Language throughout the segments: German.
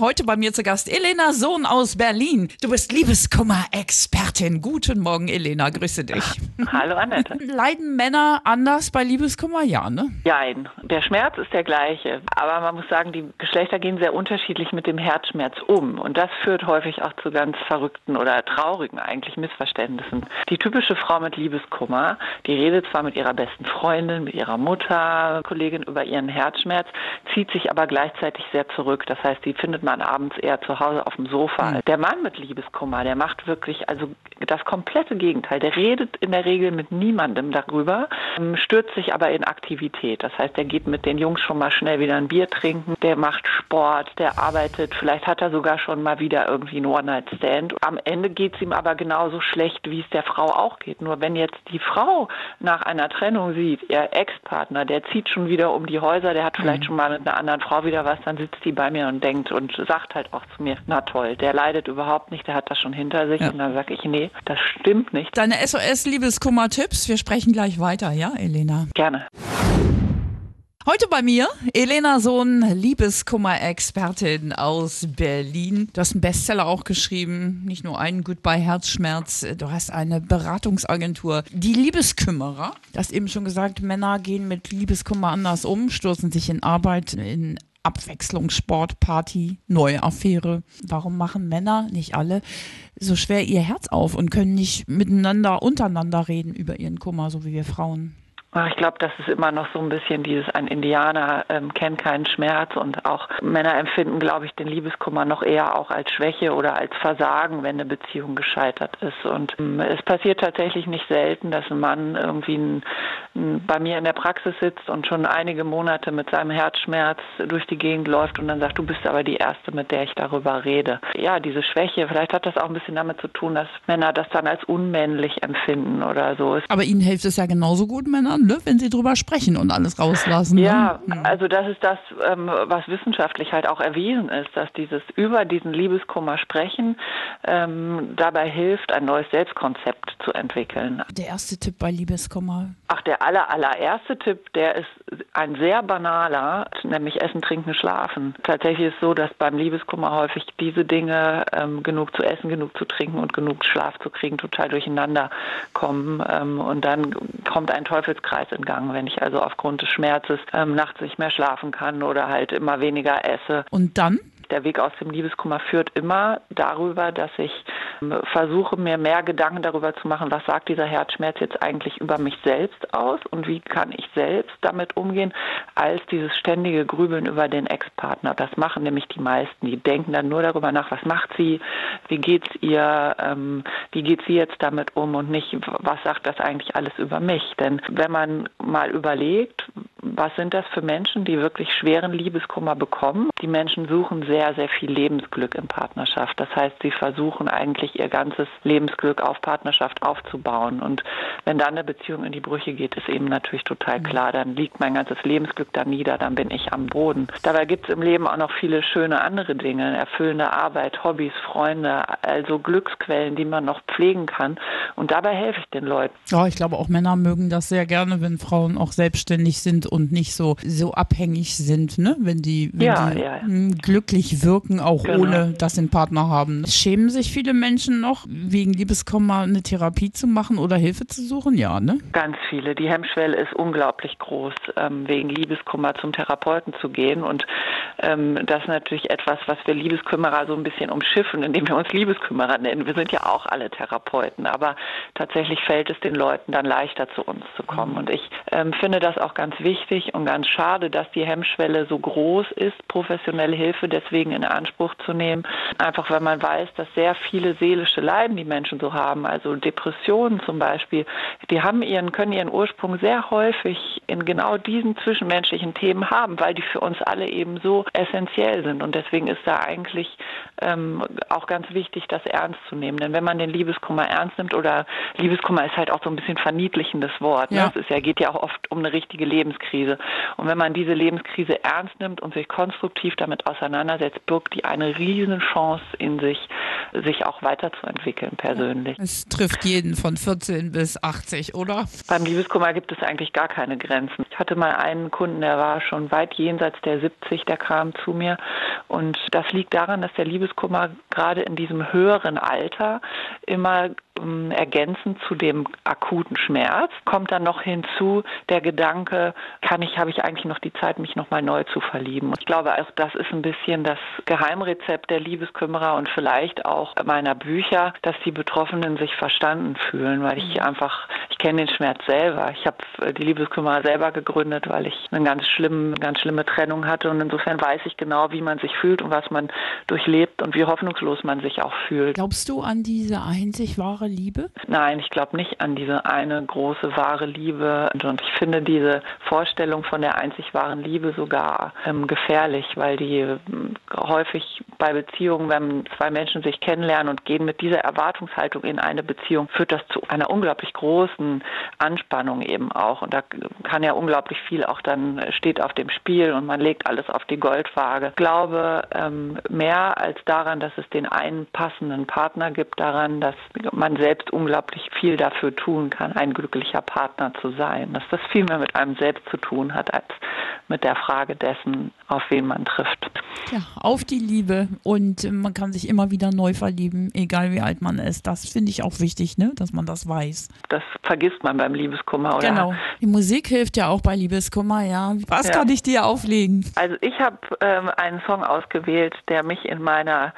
Heute bei mir zu Gast Elena Sohn aus Berlin. Du bist Liebeskummer-Expertin. Guten Morgen, Elena. Grüße dich. Hallo, Annette. Leiden Männer anders bei Liebeskummer? Ja, ne? Nein, der Schmerz ist der gleiche. Aber man muss sagen, die Geschlechter gehen sehr unterschiedlich mit dem Herzschmerz um. Und das führt häufig auch zu ganz verrückten oder traurigen eigentlich Missverständnissen. Die typische Frau mit Liebeskummer, die redet zwar mit ihrer besten Freundin, mit ihrer Mutter, Kollegin über ihren Herzschmerz, zieht sich aber gleichzeitig sehr zurück. Das heißt, die findet man abends eher zu Hause auf dem Sofa. Mhm. Der Mann mit Liebeskummer, der macht wirklich also das komplette Gegenteil. Der redet in der Regel mit niemandem darüber, ähm, stürzt sich aber in Aktivität. Das heißt, der geht mit den Jungs schon mal schnell wieder ein Bier trinken, der macht Sport, der arbeitet, vielleicht hat er sogar schon mal wieder irgendwie einen One-Night-Stand. Am Ende geht es ihm aber genauso schlecht, wie es der Frau auch geht. Nur wenn jetzt die Frau nach einer Trennung sieht, ihr Ex-Partner, der zieht schon wieder um die Häuser, der hat vielleicht mhm. schon mal mit einer anderen Frau wieder was, dann sitzt die bei mir und denkt und sagt halt auch zu mir, na toll, der leidet überhaupt nicht, der hat das schon hinter sich. Ja. Und dann sage ich, nee, das stimmt nicht. Deine SOS-Liebeskummer-Tipps, wir sprechen gleich weiter, ja, Elena? Gerne. Heute bei mir Elena Sohn, Liebeskummer-Expertin aus Berlin. Du hast einen Bestseller auch geschrieben, nicht nur einen Goodbye Herzschmerz. Du hast eine Beratungsagentur, die Liebeskümmerer. Du hast eben schon gesagt, Männer gehen mit Liebeskummer anders um, stoßen sich in Arbeit, in Abwechslung, Sport, Party, neue Affäre. Warum machen Männer, nicht alle, so schwer ihr Herz auf und können nicht miteinander, untereinander reden über ihren Kummer, so wie wir Frauen? Ich glaube, das ist immer noch so ein bisschen dieses, ein Indianer ähm, kennt keinen Schmerz und auch Männer empfinden, glaube ich, den Liebeskummer noch eher auch als Schwäche oder als Versagen, wenn eine Beziehung gescheitert ist. Und ähm, es passiert tatsächlich nicht selten, dass ein Mann irgendwie ein, ein, bei mir in der Praxis sitzt und schon einige Monate mit seinem Herzschmerz durch die Gegend läuft und dann sagt, du bist aber die Erste, mit der ich darüber rede. Ja, diese Schwäche, vielleicht hat das auch ein bisschen damit zu tun, dass Männer das dann als unmännlich empfinden oder so. Aber ihnen hilft es ja genauso gut, Männern ne? wenn sie drüber sprechen und alles rauslassen. Ja, ne? also das ist das, ähm, was wissenschaftlich halt auch erwiesen ist, dass dieses über diesen Liebeskummer sprechen ähm, dabei hilft, ein neues Selbstkonzept zu entwickeln. Der erste Tipp bei Liebeskummer? Ach, der aller, allererste Tipp, der ist ein sehr banaler, nämlich Essen, Trinken, Schlafen. Tatsächlich ist es so, dass beim Liebeskummer häufig diese Dinge, ähm, genug zu essen, genug zu trinken und genug Schlaf zu kriegen, total durcheinander kommen. Ähm, und dann kommt ein Teufelskreis in Gang, wenn ich also aufgrund des Schmerzes ähm, nachts nicht mehr schlafen kann oder halt immer weniger esse. Und dann? Der Weg aus dem Liebeskummer führt immer darüber, dass ich versuche, mir mehr Gedanken darüber zu machen, was sagt dieser Herzschmerz jetzt eigentlich über mich selbst aus und wie kann ich selbst damit umgehen, als dieses ständige Grübeln über den Ex-Partner. Das machen nämlich die meisten. Die denken dann nur darüber nach, was macht sie, wie geht's ihr, ähm, wie geht sie jetzt damit um und nicht, was sagt das eigentlich alles über mich. Denn wenn man mal überlegt, was sind das für Menschen, die wirklich schweren Liebeskummer bekommen? Die Menschen suchen sehr, sehr viel Lebensglück in Partnerschaft. Das heißt, sie versuchen eigentlich ihr ganzes Lebensglück auf Partnerschaft aufzubauen. Und wenn dann eine Beziehung in die Brüche geht, ist eben natürlich total klar, dann liegt mein ganzes Lebensglück da nieder, dann bin ich am Boden. Dabei gibt es im Leben auch noch viele schöne andere Dinge, erfüllende Arbeit, Hobbys, Freunde, also Glücksquellen, die man noch pflegen kann. Und dabei helfe ich den Leuten. Ja, ich glaube auch Männer mögen das sehr gerne, wenn Frauen auch selbstständig sind und nicht so, so abhängig sind, ne? wenn die, wenn ja, die ja, ja. Hm, glücklich wirken, auch genau. ohne dass sie einen Partner haben. Schämen sich viele Menschen noch, wegen Liebeskummer eine Therapie zu machen oder Hilfe zu suchen? Ja, ne? Ganz viele. Die Hemmschwelle ist unglaublich groß, ähm, wegen Liebeskummer zum Therapeuten zu gehen. Und ähm, das ist natürlich etwas, was wir Liebeskümmerer so ein bisschen umschiffen, indem wir uns Liebeskümmerer nennen. Wir sind ja auch alle Therapeuten, aber tatsächlich fällt es den Leuten dann leichter, zu uns zu kommen. Mhm. Und ich ähm, finde das auch ganz wichtig und ganz schade, dass die Hemmschwelle so groß ist, professionelle Hilfe deswegen in Anspruch zu nehmen. Einfach weil man weiß, dass sehr viele seelische Leiden die Menschen so haben, also Depressionen zum Beispiel, die haben ihren, können ihren Ursprung sehr häufig in genau diesen zwischenmenschlichen Themen haben, weil die für uns alle eben so essentiell sind. Und deswegen ist da eigentlich ähm, auch ganz wichtig, das ernst zu nehmen. Denn wenn man den Liebeskummer ernst nimmt, oder Liebeskummer ist halt auch so ein bisschen verniedlichendes Wort. Ne? Ja. Es ist ja, geht ja auch oft um eine richtige Lebenskrise. Und wenn man diese Lebenskrise ernst nimmt und sich konstruktiv damit auseinandersetzt, birgt die eine riesen Chance in sich, sich auch weiterzuentwickeln persönlich. Es trifft jeden von 14 bis 80, oder? Beim Liebeskummer gibt es eigentlich gar keine Grenzen. Ich hatte mal einen Kunden, der war schon weit jenseits der 70, der kam zu mir. Und das liegt daran, dass der Liebeskummer gerade in diesem höheren Alter immer ergänzend zu dem akuten Schmerz kommt dann noch hinzu der Gedanke, kann ich, habe ich eigentlich noch die Zeit, mich nochmal neu zu verlieben. Ich glaube, also das ist ein bisschen das Geheimrezept der Liebeskümmerer und vielleicht auch meiner Bücher, dass die Betroffenen sich verstanden fühlen, weil ich mhm. einfach, ich kenne den Schmerz selber. Ich habe äh, die Liebeskümmerer selber gegründet, weil ich eine ganz schlimme, ganz schlimme Trennung hatte und insofern weiß ich genau, wie man sich fühlt und was man durchlebt und wie hoffnungslos man sich auch fühlt. Glaubst du an diese einzig wahre Liebe? Nein, ich glaube nicht an diese eine große wahre Liebe. Und ich finde diese Vorstellung von der einzig wahren Liebe sogar ähm, gefährlich, weil die ähm, häufig bei Beziehungen, wenn zwei Menschen sich kennenlernen und gehen mit dieser Erwartungshaltung in eine Beziehung, führt das zu einer unglaublich großen Anspannung eben auch. Und da kann ja unglaublich viel auch dann äh, steht auf dem Spiel und man legt alles auf die Goldwaage. Ich glaube ähm, mehr als daran, dass es den einen passenden Partner gibt, daran, dass man selbst unglaublich viel dafür tun kann, ein glücklicher Partner zu sein. Dass das viel mehr mit einem selbst zu tun hat, als mit der Frage dessen, auf wen man trifft. Ja, auf die Liebe und man kann sich immer wieder neu verlieben, egal wie alt man ist. Das finde ich auch wichtig, ne? dass man das weiß. Das vergisst man beim Liebeskummer, oder? Genau. Die Musik hilft ja auch bei Liebeskummer, ja. Was ja. kann ich dir auflegen? Also ich habe ähm, einen Song ausgewählt, der mich in meiner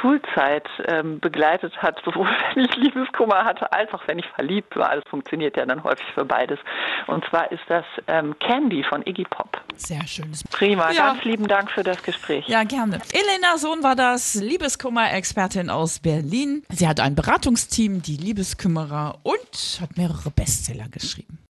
Schulzeit ähm, begleitet hat, sowohl wenn ich Liebeskummer hatte, als auch wenn ich verliebt war. Alles funktioniert ja dann häufig für beides. Und zwar ist das ähm, Candy von Iggy Pop. Sehr schönes. Prima, ja. ganz lieben Dank für das Gespräch. Ja, gerne. Elena Sohn war das, Liebeskummer-Expertin aus Berlin. Sie hat ein Beratungsteam, die Liebeskümmerer, und hat mehrere Bestseller geschrieben.